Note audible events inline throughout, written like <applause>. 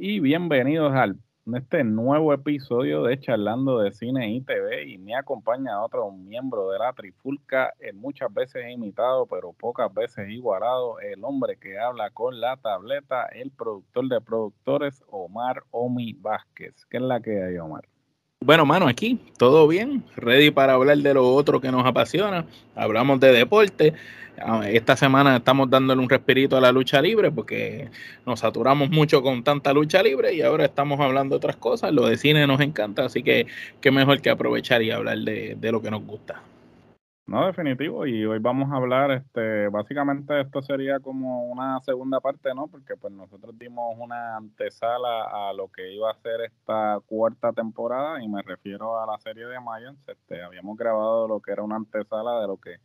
Y bienvenidos al este nuevo episodio de Charlando de Cine y TV y me acompaña otro miembro de la Trifulca, eh, muchas veces imitado pero pocas veces igualado, el hombre que habla con la tableta, el productor de productores Omar Omi Vázquez. ¿Qué es la que hay Omar? Bueno, mano, aquí todo bien, ready para hablar de lo otro que nos apasiona. Hablamos de deporte. Ah, Esta semana estamos dándole un respirito a la lucha libre porque nos saturamos mucho con tanta lucha libre y ahora estamos hablando de otras cosas. Lo de cine nos encanta, así que qué mejor que aprovechar y hablar de, de lo que nos gusta. No, definitivo, y hoy vamos a hablar, este, básicamente esto sería como una segunda parte, ¿no? Porque pues nosotros dimos una antesala a lo que iba a ser esta cuarta temporada, y me refiero a la serie de Mayans, este, habíamos grabado lo que era una antesala de lo que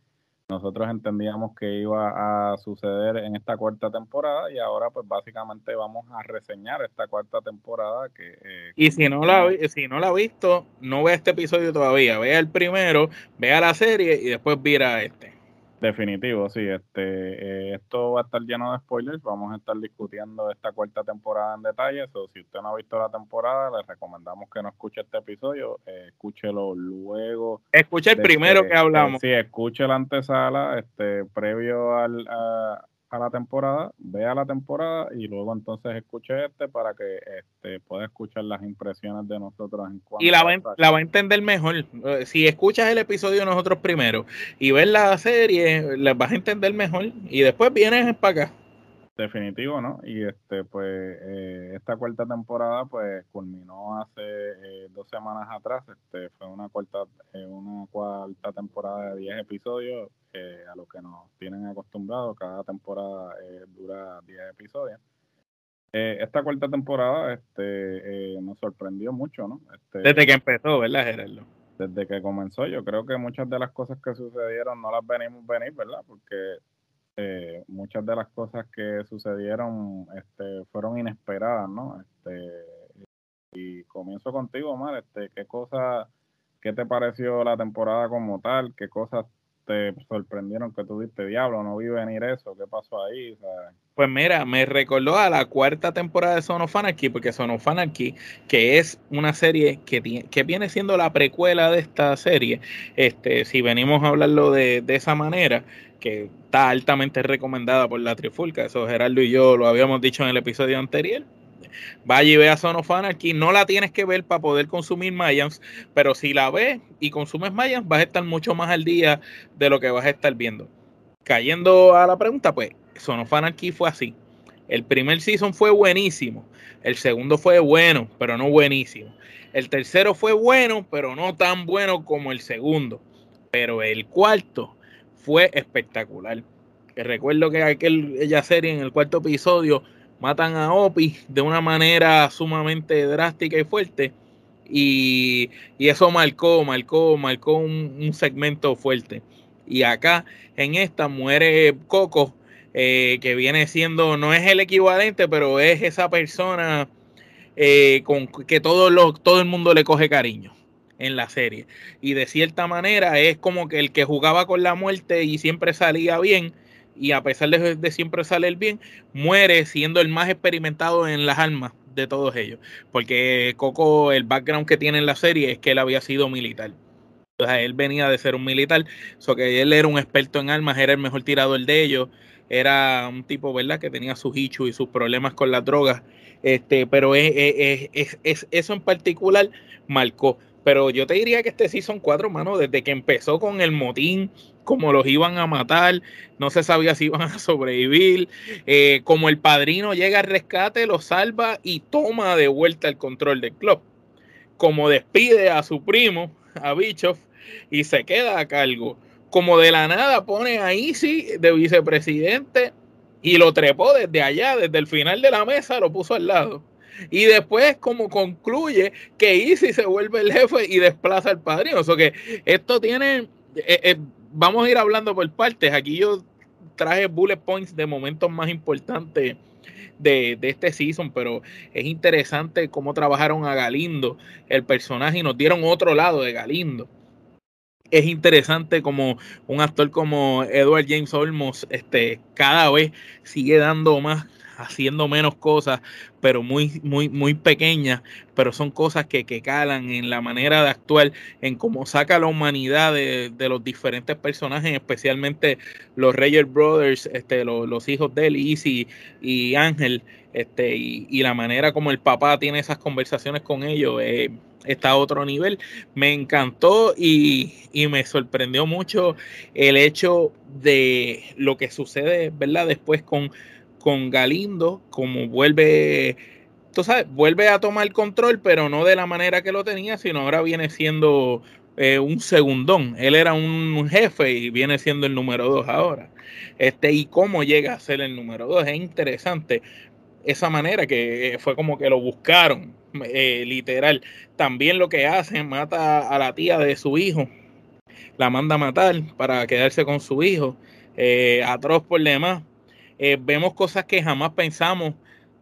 nosotros entendíamos que iba a suceder en esta cuarta temporada y ahora pues básicamente vamos a reseñar esta cuarta temporada que eh, Y si no la si no la ha visto, no vea este episodio todavía. Vea el primero, vea la serie y después vira este. Definitivo sí este eh, esto va a estar lleno de spoilers. Vamos a estar discutiendo esta cuarta temporada en detalle. O si usted no ha visto la temporada le recomendamos que no escuche este episodio. Eh, escúchelo luego Escucha el primero que hablamos. sí escuche la antesala este previo al, a, a la temporada vea la temporada y luego entonces escuche este para que este pueda escuchar las impresiones de nosotros en cuanto y la va, la va a entender mejor. Eh, Si escuchas el episodio de nosotros primero y ves la serie, la vas a entender mejor y después vienes para acá. Definitivo, ¿no? Y este, pues, eh, esta cuarta temporada, pues, culminó hace eh, dos semanas atrás. Este, fue una cuarta, eh, una cuarta temporada de 10 episodios, eh, a lo que nos tienen acostumbrados. Cada temporada eh, dura 10 episodios. Esta cuarta temporada, este, nos sorprendió mucho, ¿no? Este, Desde que empezó, ¿verdad, Gerardo? desde que comenzó. Yo creo que muchas de las cosas que sucedieron no las venimos venir, ¿verdad? Porque eh, muchas de las cosas que sucedieron este, fueron inesperadas, ¿no? Este, y comienzo contigo, Omar. Este, ¿Qué cosa, qué te pareció la temporada como tal? ¿Qué cosas te sorprendieron que tuviste? Diablo, no vi venir eso. ¿Qué pasó ahí? Pues mira, me recordó a la cuarta temporada de Son of porque Son of que es una serie que, que viene siendo la precuela de esta serie, este, si venimos a hablarlo de, de esa manera, que está altamente recomendada por la Trifulca, eso Gerardo y yo lo habíamos dicho en el episodio anterior. Vaya y vea Son of Anarchy, no la tienes que ver para poder consumir Mayans, pero si la ves y consumes Mayans, vas a estar mucho más al día de lo que vas a estar viendo. Cayendo a la pregunta, pues Son of Anarchy fue así. El primer season fue buenísimo. El segundo fue bueno, pero no buenísimo. El tercero fue bueno, pero no tan bueno como el segundo. Pero el cuarto fue espectacular. Recuerdo que aquella serie en el cuarto episodio matan a Opie de una manera sumamente drástica y fuerte. Y, y eso marcó, marcó, marcó un, un segmento fuerte. Y acá en esta muere Coco, eh, que viene siendo, no es el equivalente, pero es esa persona eh, con que todo, lo, todo el mundo le coge cariño en la serie. Y de cierta manera es como que el que jugaba con la muerte y siempre salía bien, y a pesar de, siempre salir bien, muere siendo el más experimentado en las armas de todos ellos. Porque Coco, el background que tiene en la serie es que él había sido militar. O sea, él venía de ser un militar, so que él era un experto en armas, era el mejor tirador de ellos, era un tipo, ¿verdad?, que tenía sus hichos y sus problemas con las drogas, este, pero es, es, es, es, eso en particular marcó. Pero yo te diría que este Season 4, mano, desde que empezó con el motín, como los iban a matar, no se sabía si iban a sobrevivir, eh, como el padrino llega al rescate, lo salva y toma de vuelta el control del club. Como despide a su primo, a Bischoff, y se queda a cargo. Como de la nada pone a Easy de vicepresidente y lo trepó desde allá, desde el final de la mesa, lo puso al lado. Y después, como concluye que Easy se vuelve el jefe y desplaza al padrino. O sea que esto tiene. Eh, eh, vamos a ir hablando por partes. Aquí yo traje bullet points de momentos más importantes de, de, este season, pero es interesante cómo trabajaron a Galindo, el personaje, y nos dieron otro lado de Galindo. Es interesante como un actor como Edward James Olmos, este, cada vez sigue dando más haciendo menos cosas, pero muy, muy, muy pequeñas, pero son cosas que, que calan en la manera de actuar, en cómo saca la humanidad de, los diferentes personajes, especialmente los Reyes Brothers, este, los, hijos de él, Easy y Ángel, este, y, la manera como el papá tiene esas conversaciones con ellos. Eh, está a otro nivel. Me encantó y, y, me sorprendió mucho el hecho de lo que sucede, ¿verdad? Después con, con Galindo, como vuelve, tú sabes, vuelve a tomar control, pero no de la manera que lo tenía, sino ahora viene siendo eh, un segundón. Él era un jefe y viene siendo el número dos ahora. Este, y cómo llega a ser el número dos. Es interesante esa manera que fue como que lo buscaron, eh, literal. También lo que hace, mata a la tía de su hijo, la manda a matar para quedarse con su hijo. Eh, atroz por demás eh, vemos cosas que jamás pensamos.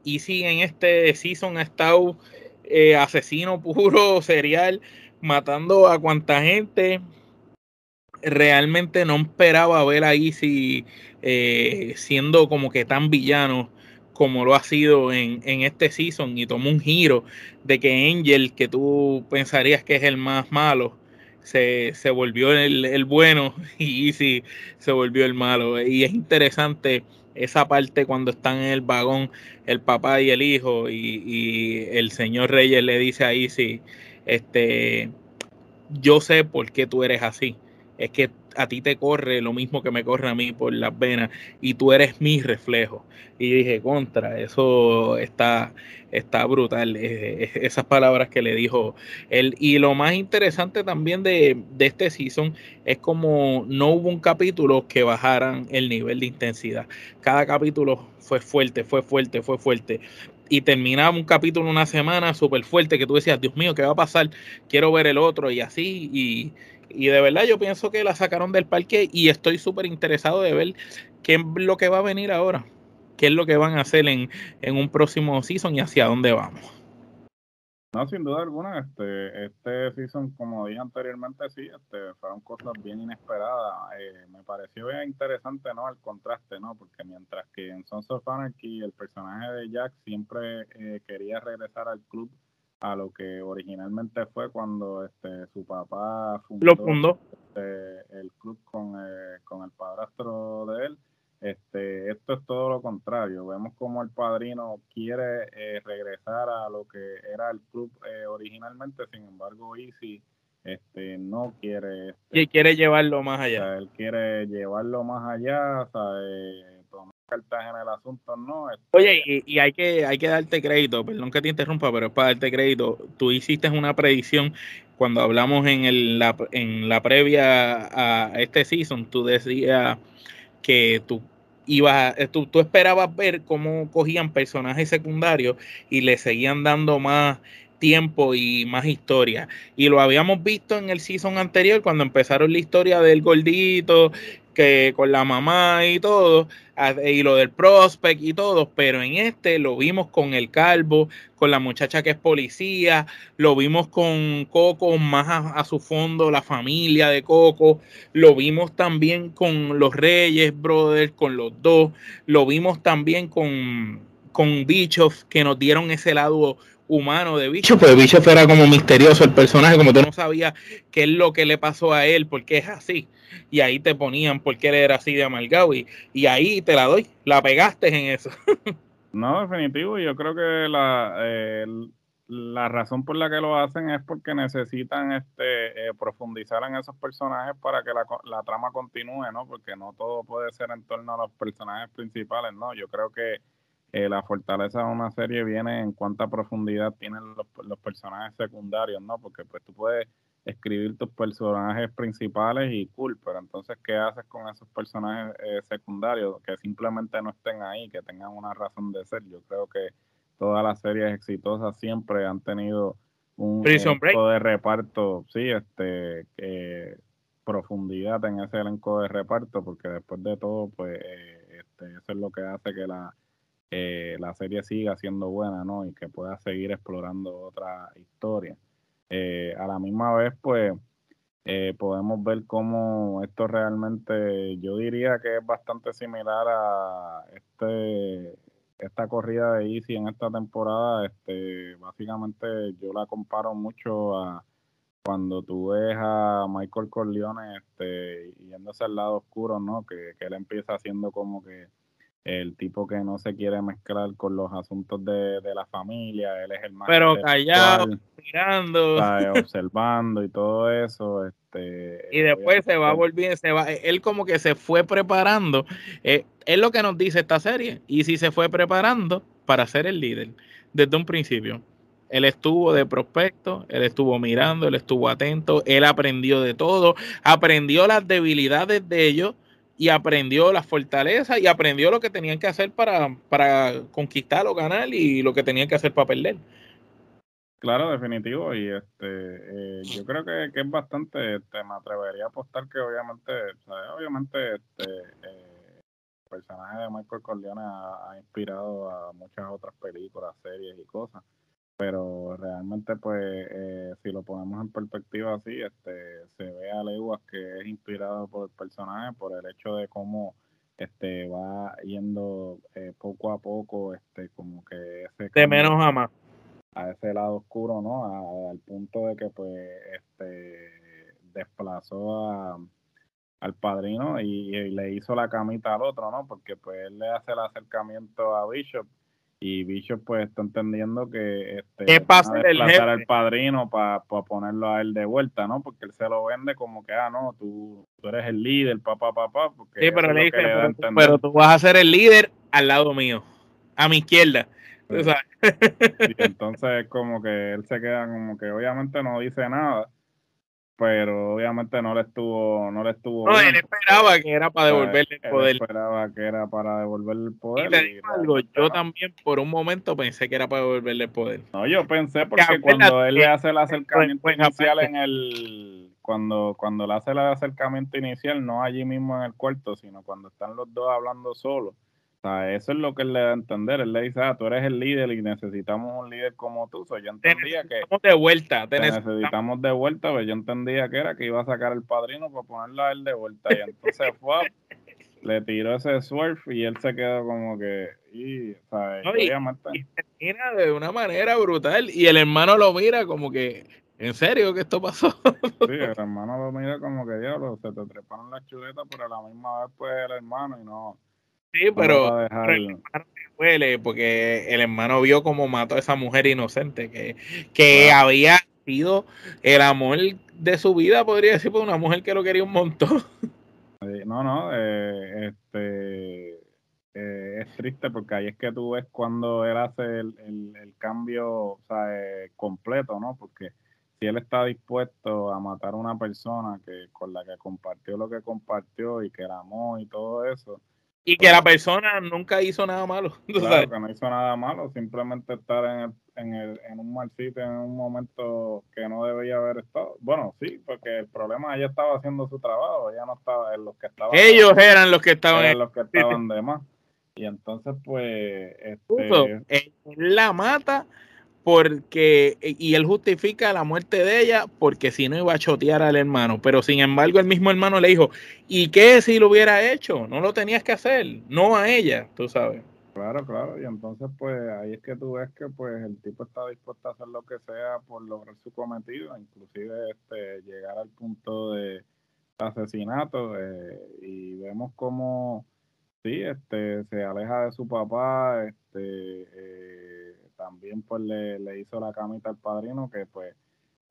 Y si en este season ha estado eh, asesino puro, <laughs> serial, matando a cuanta gente. Realmente no esperaba ver a Easy eh, siendo como que tan villano como lo ha sido en, en, este season y tomó un giro de que Angel, que tú pensarías que es el más malo, se, se volvió el, el, bueno <laughs> y Easy se volvió el malo. Y es interesante esa parte cuando están en el vagón el papá y el hijo y, el señor Reyes le dice ahí sí este yo sé por qué tú eres así. Es que a ti te corre lo mismo que me corre a mí por las venas y tú eres mi reflejo. Y dije, contra, eso está, está brutal, eh, esas palabras que le dijo él. Y lo más interesante también de, de este season es como no hubo un capítulo que bajaran el nivel de intensidad. Cada capítulo fue fuerte, fue fuerte, fue fuerte y terminaba un capítulo una semana súper fuerte que tú decías, Dios mío, ¿qué va a pasar? Quiero ver el otro y así. Y, y de verdad yo pienso que la sacaron del parque y estoy súper interesado de ver qué es lo que va a venir ahora, qué es lo que van a hacer en, en un próximo season y hacia dónde vamos. No, sin duda alguna, este, este season, como dije anteriormente, sí, este, fueron cosas bien inesperadas. Eh, me pareció bien interesante, ¿no? El contraste, ¿no? Porque mientras que en Sons of Anarchy el personaje de Jack siempre eh, quería regresar al club a lo que originalmente fue cuando este su papá fundó, este, el club con, eh, con el padrastro de él. Este, esto es todo lo contrario. Vemos como el padrino quiere eh, regresar a lo que era el club eh, originalmente, sin embargo, Easy este, no quiere. Este, y quiere llevarlo más allá. él quiere llevarlo más allá, o cartas en el asunto, ¿no? Este, Oye, y, hay que hay que darte crédito, perdón que te interrumpa, pero es para darte crédito. Tú hiciste una predicción cuando hablamos en, el, la, en la previa a este season, tú decías que tú ibas, tú, tú esperabas ver cómo cogían personajes secundarios y le seguían dando más tiempo y más historia. Y lo habíamos visto en el season anterior cuando empezaron la historia del gordito que con la mamá y todo, y lo del prospect y todo, pero en este lo vimos con el calvo, con la muchacha que es policía, lo vimos con Coco más a, su fondo, la familia de Coco, lo vimos también con los Reyes Brothers, con los dos, lo vimos también con, con que nos dieron ese lado humano de Bicho, pues Bicho era como misterioso el personaje, como tú no sabías qué es lo que le pasó a él, porque es así. Y ahí te ponían por qué él era así de amargado y, y ahí te la doy, la pegaste en eso. <laughs> no, definitivo, yo creo que la, eh, la razón por la que lo hacen es porque necesitan este eh, profundizar en esos personajes para que la, la trama continúe, ¿no? Porque no todo puede ser en torno a los personajes principales, ¿no? Yo creo que eh, la fortaleza de una serie viene en cuánta profundidad tienen los, los, personajes secundarios, ¿no? Porque pues tú puedes escribir tus personajes principales y cool, pero entonces, ¿qué haces con esos personajes eh, secundarios que simplemente no estén ahí, que tengan una razón de ser? Yo creo que todas las series exitosas siempre han tenido un elenco de reparto, sí, este, profundidad en ese elenco de reparto, porque después de todo, pues, eh, este, eso es lo que hace que la, eh, la serie siga siendo buena, ¿no? Y que pueda seguir explorando otra historia. Eh, a la misma vez, pues, eh, podemos ver cómo esto realmente, yo diría que es bastante similar a este esta corrida de Easy en esta temporada. Este, básicamente yo la comparo mucho a cuando tú ves a Michael Corleone este, yéndose al lado oscuro, ¿no? Que, que él empieza haciendo como que el tipo que no se quiere mezclar con los asuntos de, la familia, él es el más pero callado, mirando, <laughs> observando y todo eso, este y después se va volviendo, se va, él como que se fue preparando, eh, es lo que nos dice esta serie, y si se fue preparando para ser el líder desde un principio. Él estuvo de prospecto, él estuvo mirando, él estuvo atento, él aprendió de todo, aprendió las debilidades de ellos y aprendió las fortalezas y aprendió lo que tenían que hacer para, para conquistar o ganar y lo que tenían que hacer para perder. Claro, definitivo. Y este, eh, yo creo que, es bastante, este, me atrevería a apostar que obviamente, obviamente, este, eh, el personaje de Michael Corleone ha, inspirado a muchas otras películas, series y cosas pero realmente pues eh, si lo ponemos en perspectiva así, este se ve a leguas que es inspirado por el personaje, por el hecho de cómo este va yendo eh, poco a poco, este como que ese de menos a más a ese lado oscuro, ¿no? al punto de que pues este desplazó a, al padrino y, y, le hizo la camita al otro, ¿no? Porque pues él le hace el acercamiento a Bishop y Bicho pues está entendiendo que este pasa el al padrino para ponerlo a él de vuelta, ¿no? Porque él se lo vende como que, ah, no, tú, tú eres el líder, papá, papá, porque sí, pero le dice, pero, tú vas a ser el líder al lado mío, a mi izquierda. Y entonces como que él se queda como que obviamente no dice nada, pero obviamente no le estuvo no le estuvo no él esperaba que era para devolverle el poder. él esperaba que era para devolverle el poder y algo, yo también por un momento pensé que era para devolverle el poder. No yo pensé porque cuando él le hace el acercamiento inicial en el cuando cuando le hace el acercamiento inicial no allí mismo en el cuarto sino cuando están los dos hablando solos sea, eso es lo que él le da a entender. Él le dice, ah, tú eres el líder y necesitamos un líder como tú. So, yo entendía que... de vuelta. Te necesitamos de vuelta, pero pues yo entendía que era que iba a sacar el padrino para ponerlo a él de vuelta. Y entonces <laughs> fue, le tiró ese surf y él se quedó como que... Y, mira de una manera brutal. Y el hermano lo mira como que... ¿En serio que esto pasó? sí, el <laughs> hermano lo mira como que, diablo, se te treparon las chuletas, pero a la misma vez pues el hermano y no Sí, pero, el hermano huele porque el hermano vio cómo mató a esa mujer inocente, que, que había sido el amor de su vida, podría decir, por una mujer que lo quería un montón. No, no, eh, este eh, es triste porque ahí es que tú ves cuando él hace el, el, cambio o sea, eh, completo, ¿no? Porque si él está dispuesto a matar a una persona que con la que compartió lo que compartió y que la amó y todo eso, y que la persona nunca hizo nada malo. <laughs> Claro, que no hizo nada malo, simplemente estar en, el, en, el, en un mal sitio en un momento que no debería haber estado. Bueno, sí, porque el problema ella estaba haciendo su trabajo, ella no estaba en los que estaban. Ellos eran los que estaban. Eran los que estaban de más. Y entonces, pues. Este, él la mata porque y él justifica la muerte de ella porque si no iba a chotear al hermano, pero sin embargo el mismo hermano le dijo, ¿y qué si lo hubiera hecho? No lo tenías que hacer, no a ella, tú sabes. Claro, claro, y entonces pues ahí es que tú ves que pues el tipo está dispuesto a hacer lo que sea por lograr su cometido, inclusive este llegar al punto de asesinato eh, y vemos como sí, este se aleja de su papá, este eh, también pues le, le, hizo la camita al padrino que pues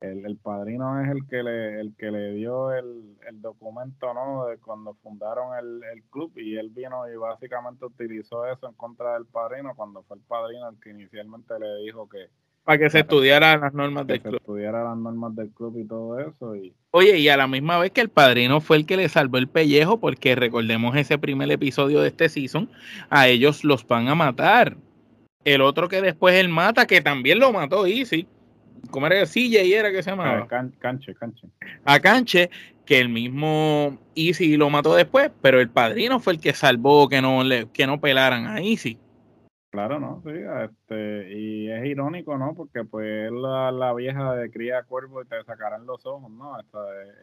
el, el, padrino es el que le, el que le dio el, el documento no de cuando fundaron el, el, club y él vino y básicamente utilizó eso en contra del padrino cuando fue el padrino el que inicialmente le dijo que, para que se estudiara las normas del club. estudiara las normas del club y todo eso. Y... Oye, y a la misma vez que el padrino fue el que le salvó el pellejo, porque recordemos ese primer episodio de este season, a ellos los van a matar. El otro que después él mata, que también lo mató Easy. ¿Cómo era? y era que se llamaba. Ah, canche, Canche. A Canche, que el mismo Easy lo mató después, pero el padrino fue el que salvó que no, le, que no pelaran a Easy. Claro, no, sí, este, y es irónico, ¿no? Porque pues la, la vieja de cría cuervo y te sacarán los ojos, ¿no?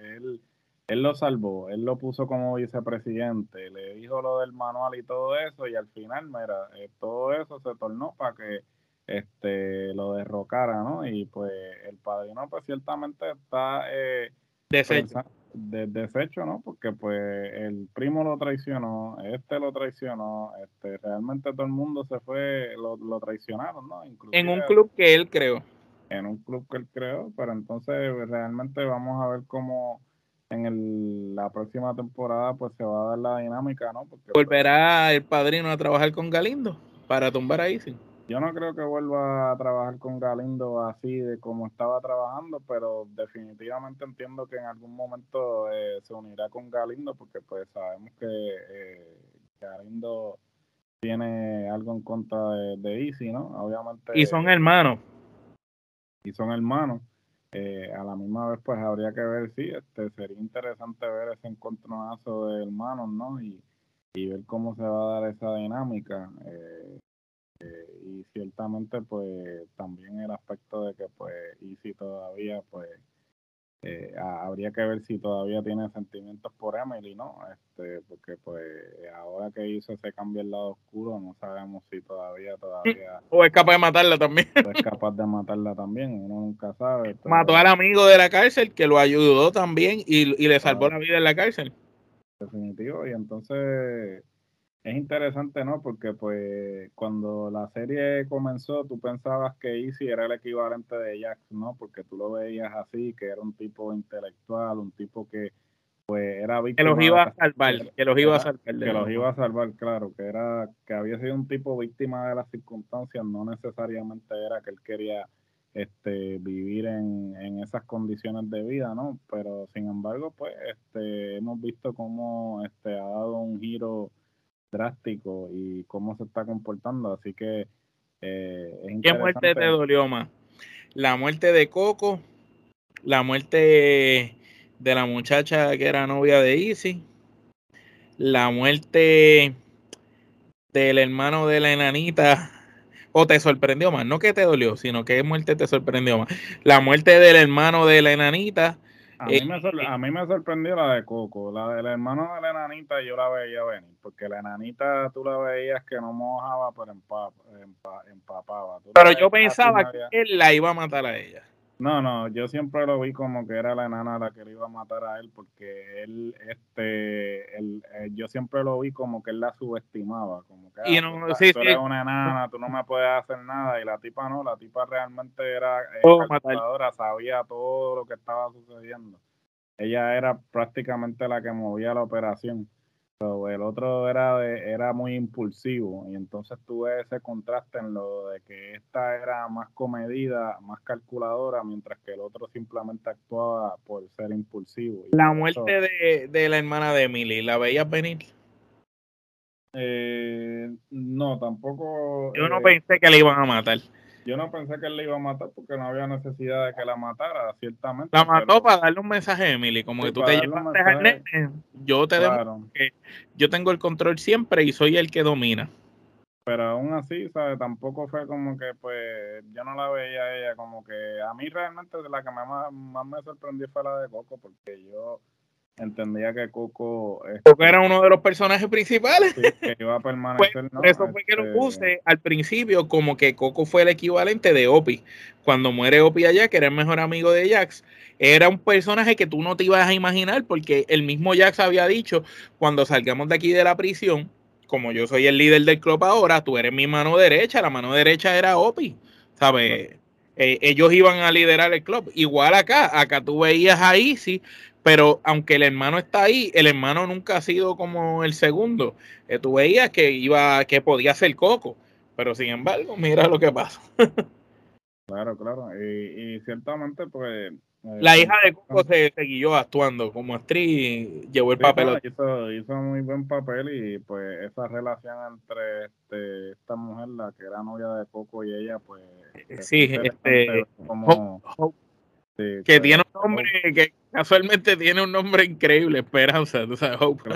él, él lo salvó, él lo puso como vicepresidente, le dijo lo del manual y todo eso, y al final, mira, eh, todo eso se tornó para que este lo derrocara, ¿no? Y pues el padrino pues ciertamente está eh, de, deshecho, ¿no? Porque pues el primo lo traicionó, este lo traicionó, este realmente todo el mundo se fue, lo, lo traicionaron, ¿no? en un club que él creó. En un club que él creó, pero entonces realmente vamos a ver cómo en el, la próxima temporada pues se va a dar la dinámica, ¿no? Porque, pues, ¿Volverá el padrino a trabajar con Galindo para tumbar a sí yo no creo que vuelva a trabajar con Galindo así de como estaba trabajando, pero definitivamente entiendo que en algún momento eh, se unirá con Galindo porque pues sabemos que eh, Galindo tiene algo en contra de, de Easy, ¿no? Obviamente. Y son hermanos. Y son hermanos. Eh, a la misma vez pues habría que ver, sí, este, sería interesante ver ese encontronazo de hermanos, ¿no? Y, y ver cómo se va a dar esa dinámica. Eh, eh, y ciertamente pues también el aspecto de que pues y si todavía pues eh, habría que ver si todavía tiene sentimientos por Emily, ¿no? Este, porque pues ahora que hizo ese cambio al lado oscuro, no sabemos si todavía, todavía... O es capaz de matarla también. <laughs> O es capaz de matarla también, uno nunca sabe. Mató al amigo de la cárcel que lo ayudó también y, y le salvó la vida en la cárcel. Definitivo, y entonces es interesante, ¿no? Porque pues cuando la serie comenzó, tú pensabas que Easy era el equivalente de Jax, ¿no? Porque tú lo veías así, que era un tipo intelectual, un tipo que pues era víctima. Que los iba a salvar, que los iba a salvar. Que los iba a salvar, claro, que era, que había sido un tipo víctima de las circunstancias, no necesariamente era que él quería este vivir en, en esas condiciones de vida, ¿no? Pero sin embargo, pues, este, hemos visto cómo este ha dado un giro drástico y cómo se está comportando. Así que eh, ¿Qué muerte te dolió más? ¿La muerte de Coco? ¿La muerte de la muchacha que era novia de Easy? ¿La muerte del hermano de la enanita? ¿O te sorprendió más? No que te dolió, sino que muerte te sorprendió más. La muerte del hermano de la enanita a mí, me a mí me sorprendió la de Coco, la del hermano de la enanita yo la veía venir, porque la enanita tú la veías que no mojaba, pero empapaba. pero yo pensaba que él la iba a matar a ella. No, no, yo siempre lo vi como que era la enana la que le iba a matar a él, porque él, este, él, eh, yo siempre lo vi como que él la subestimaba, como que y ah, no, tú, eres una enana, tú no me puedes hacer nada, y la tipa no, la tipa realmente era eh, sabía todo lo que estaba sucediendo. Ella era prácticamente la que movía la operación el otro era, de, era muy impulsivo y entonces tuve ese contraste en lo de que esta era más comedida, más calculadora, mientras que el otro simplemente actuaba por ser impulsivo. la muerte de, la hermana de Emily, ¿la veías venir? Eh, no, tampoco. Yo no eh, pensé que le iban a matar. Yo no pensé que él le iba a matar porque no había necesidad de que la matara, ciertamente. La mató para darle un mensaje a Emily, como que tú te llevaste al nene, yo te que yo tengo el control siempre y soy el que domina. Pero aún así, ¿sabes? Tampoco fue como que, pues, yo no la veía a ella como que... A mí realmente la que más, más me sorprendió fue la de Coco, porque yo entendía que Coco... Coco era uno de los personajes principales. que iba a permanecer, pues, Eso fue que lo este, puse al principio como que Coco fue el equivalente de Opie. Cuando muere Opie allá, que era el mejor amigo de Jax, era un personaje que tú no te ibas a imaginar porque el mismo Jax había dicho, cuando salgamos de aquí de la prisión, como yo soy el líder del club ahora, tú eres mi mano derecha, la mano derecha era Opie, ¿sabes? Eh, ellos iban a liderar el club. Igual acá, acá tú veías a Easy pero aunque el hermano está ahí, el hermano nunca ha sido como el segundo. Eh, tú veías que iba, que podía ser Coco, pero sin embargo, mira lo que pasa. Claro, claro. Y, y ciertamente, pues. Eh, la hija de Coco se, siguió actuando como actriz, llevó el papel. Hizo, hizo muy buen papel y pues esa relación entre este, esta mujer, la que era novia de Coco y ella, pues. Sí, este. Como, que tiene un nombre que casualmente tiene un nombre increíble, Esperanza, tú sabes, Hope.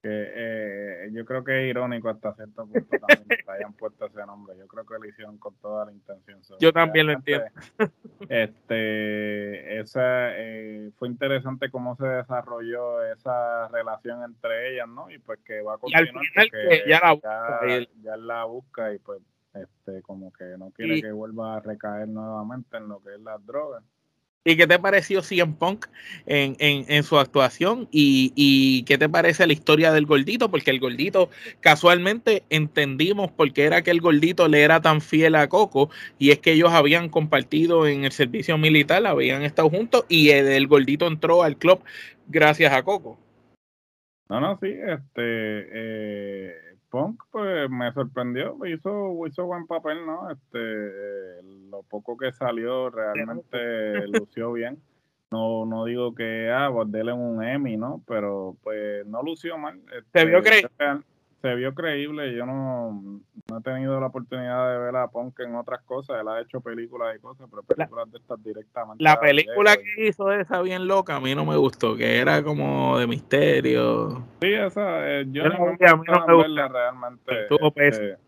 Que eh, yo creo que es irónico hasta cierto punto <laughs> también que hayan puesto ese nombre. Yo creo que lo hicieron con toda la intención. Yo también lo entiendo. Este, esa, eh, fue interesante cómo se desarrolló esa relación entre ellas, ¿no? Y pues que va a continuar. porque ya la busca. Ya, la busca y pues este como que no quiere que vuelva a recaer nuevamente en lo que es las drogas. ¿Y qué te pareció CM Punk en, en, su actuación? ¿Y, ¿Y, qué te parece la historia del gordito? Porque el gordito, casualmente entendimos por qué era que el gordito le era tan fiel a Coco. Y es que ellos habían compartido en el servicio militar, habían estado juntos. Y el, gordito entró al club gracias a Coco. No, no, sí, este. Eh, Punk, pues me sorprendió, hizo, hizo buen papel, ¿no? Este, lo poco que salió realmente <laughs> lució bien. No, no digo que, ah, pues déle un Emmy, ¿no? Pero pues no lució mal. Se vio este, creíble. Se vio creíble. Yo no, no, he tenido la oportunidad de ver a Punk en otras cosas. Él ha hecho películas y cosas, pero películas de estas directamente. La película que hizo esa bien loca a mí no me gustó, que era como de misterio. Sí, esa, eh, yo, no, me, a mí no me gusta. realmente. Este,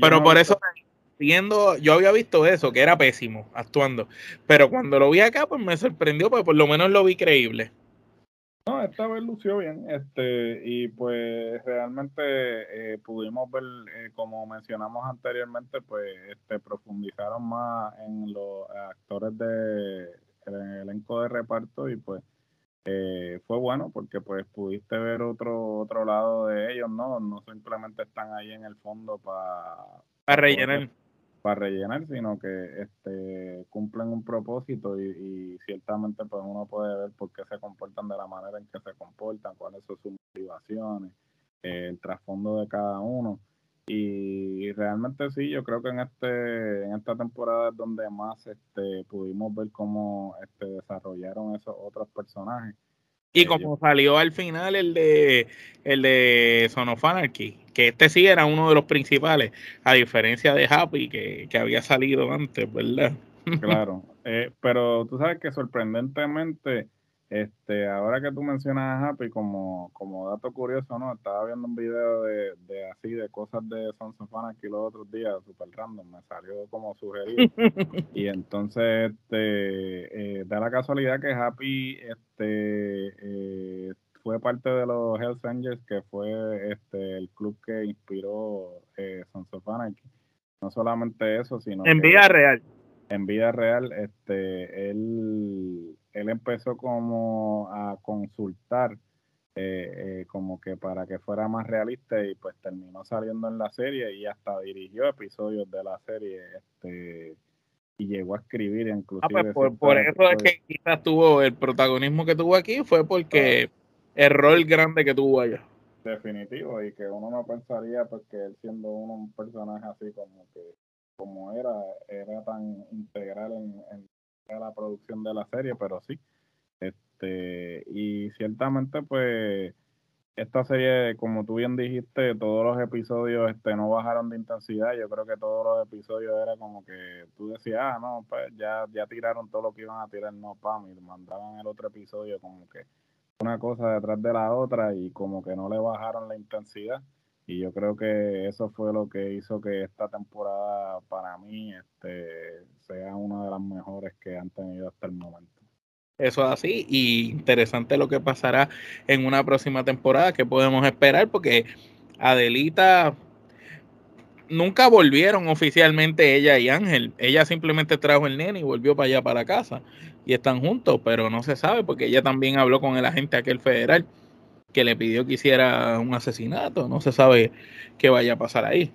pero por eso viendo, yo había visto eso, que era pésimo actuando, pero cuando lo vi acá, pues me sorprendió, porque por lo menos lo vi creíble. No, esta vez lució bien, este, y pues realmente eh, pudimos ver, eh, como mencionamos anteriormente, pues este, profundizaron más en los actores de el elenco de reparto y pues eh, fue bueno porque pues pudiste ver otro otro lado de ellos, ¿no? No simplemente están ahí en el fondo para... Para rellenar para rellenar, sino que este, cumplen un propósito y, ciertamente pues uno puede ver por qué se comportan de la manera en que se comportan, cuáles son sus motivaciones, eh, el trasfondo de cada uno. Y realmente sí, yo creo que en este en esta temporada es donde más este, pudimos ver cómo este, desarrollaron esos otros personajes. Y como salió al final el de el de Son of Anarchy, que este sí era uno de los principales, a diferencia de Happy, que, había salido antes, ¿verdad? Claro, <laughs> eh, pero tú sabes que sorprendentemente, este, ahora que tú mencionas a Happy, como, como dato curioso, ¿no? Estaba viendo un video de, de así, de cosas de Sons of Anarchy los otros días, super random, me salió como sugerido. <laughs> y entonces, este, eh, da la casualidad que Happy, este, eh, fue parte de los Hells Angels, que fue este el club que inspiró eh, Sons of Anarchy. No solamente eso, sino en vida real. En vida real, este, él, él empezó como a consultar eh, eh, como que para que fuera más realista y pues terminó saliendo en la serie y hasta dirigió episodios de la serie este y llegó a escribir inclusive ah, pues por, eso es que quizás tuvo el protagonismo que tuvo aquí fue porque error grande que tuvo allá. Definitivo, y que uno no pensaría porque pues, él siendo uno un personaje así como que como era, era tan integral en, la producción de la serie, pero sí. Este, y ciertamente pues esta serie, como tú bien dijiste, todos los episodios este, no bajaron de intensidad. Yo creo que todos los episodios era como que tú decías, ah, no, pues ya, ya tiraron todo lo que iban a tirar, no, pam, y mandaban el otro episodio como que una cosa detrás de la otra y como que no le bajaron la intensidad. Y yo creo que eso fue lo que hizo que esta temporada para mí este, sea una de las mejores que han tenido hasta el momento. Eso es así, y interesante lo que pasará en una próxima temporada que podemos esperar, porque Adelita nunca volvieron oficialmente ella y Ángel. Ella simplemente trajo el nene y volvió para allá para casa y están juntos, pero no se sabe porque ella también habló con el agente aquel federal que le pidió que hiciera un asesinato. No se sabe qué vaya a pasar ahí.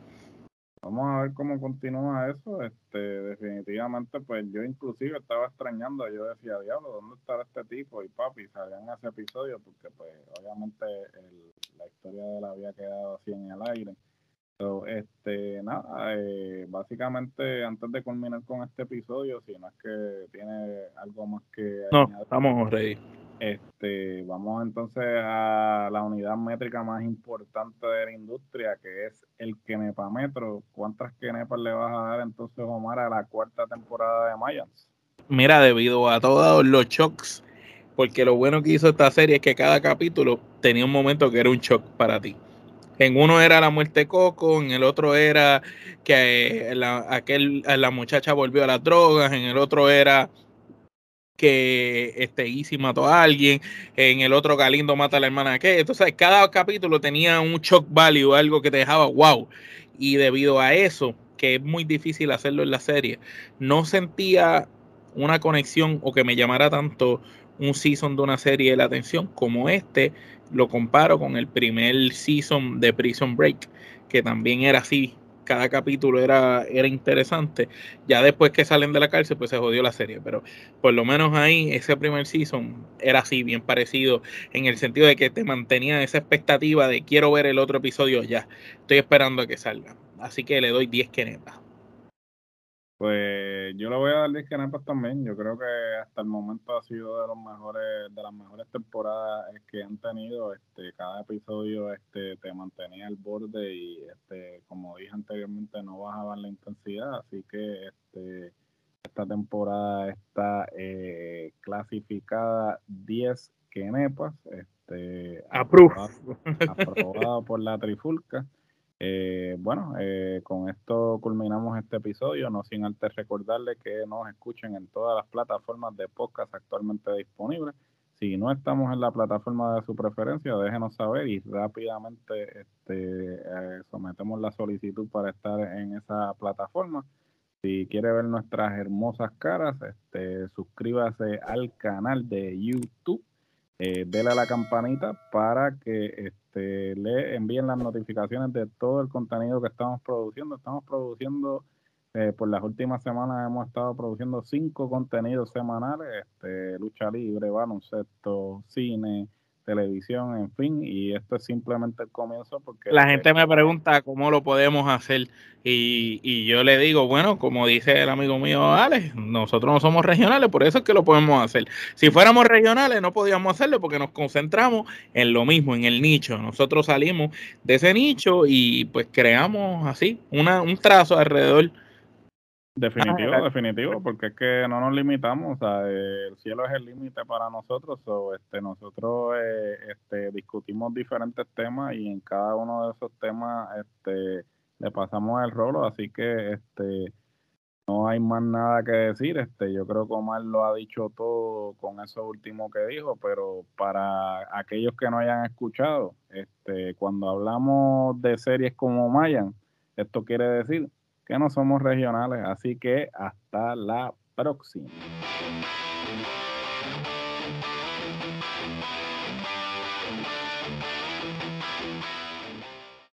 Vamos a ver cómo continúa eso. Este, definitivamente, pues yo inclusive estaba extrañando. Yo decía, diablo, ¿dónde estará este tipo? Y papi, salían ese episodio porque, pues, obviamente la historia de él había quedado así en el aire este, nada, eh, básicamente antes de culminar con este episodio, si no es que tiene algo más que... No, estamos ready. Este, vamos entonces a la unidad métrica más importante de la industria, que es el Kenepa Metro. ¿Cuántas Kenepas le vas a dar entonces, Omar, a la cuarta temporada de Mayans? Mira, debido a todos los shocks, porque lo bueno que hizo esta serie es que cada capítulo tenía un momento que era un shock para ti. En uno era la muerte de Coco, en el otro era que la, aquel, la muchacha volvió a las drogas, en el otro era que este Easy mató a alguien, en el otro Galindo mata a la hermana que. Entonces, cada capítulo tenía un shock value, algo que te dejaba wow. Y debido a eso, que es muy difícil hacerlo en la serie, no sentía una conexión o que me llamara tanto un season de una serie de la atención como este. Lo comparo con el primer season de Prison Break, que también era así cada capítulo era, era interesante. Ya después que salen de la cárcel, pues se jodió la serie. Pero por lo menos ahí, ese primer season era así, bien parecido, en el sentido de que te mantenía esa expectativa de quiero ver el otro episodio ya. Estoy esperando a que salga. Así que le doy 10 quenetas. Pues yo le voy a dar 10 quenepas también. Yo creo que hasta el momento ha sido de los mejores, de las mejores temporadas que han tenido. Este, cada episodio este, te mantenía al borde y este, como dije anteriormente, no bajaba la intensidad. Así que este, esta temporada está eh, clasificada 10 quenepas. Este, aprobada por la Trifulca. Eh, bueno, eh, con esto culminamos este episodio, no sin antes recordarle que nos escuchen en todas las plataformas de podcast actualmente disponibles. Si no estamos en la plataforma de su preferencia, déjenos saber y rápidamente este, eh, sometemos la solicitud para estar en esa plataforma. Si quiere ver nuestras hermosas caras, este, suscríbase al canal de YouTube, eh, dele a la campanita para que este, le envíen las notificaciones de todo el contenido que estamos produciendo. Estamos produciendo, eh, por las últimas semanas hemos estado produciendo cinco contenidos semanales, este, lucha libre, baloncesto, cine, televisión, en fin, y esto es simplemente el comienzo porque... La gente me pregunta cómo lo podemos hacer y, y, yo le digo, bueno, como dice el amigo mío Alex, nosotros no somos regionales, por eso es que lo podemos hacer. Si fuéramos regionales no podíamos hacerlo porque nos concentramos en lo mismo, en el nicho. Nosotros salimos de ese nicho y pues creamos así una, un trazo alrededor Definitivo, definitivo, porque es que no nos limitamos, o sea, el cielo es el límite para nosotros, o este, nosotros eh, este, discutimos diferentes temas y en cada uno de esos temas este, le pasamos el rolo, así que este, no hay más nada que decir, este, yo creo que Omar lo ha dicho todo con eso último que dijo, pero para aquellos que no hayan escuchado, este, cuando hablamos de series como Mayan, esto quiere decir que no somos regionales. Así que hasta la próxima.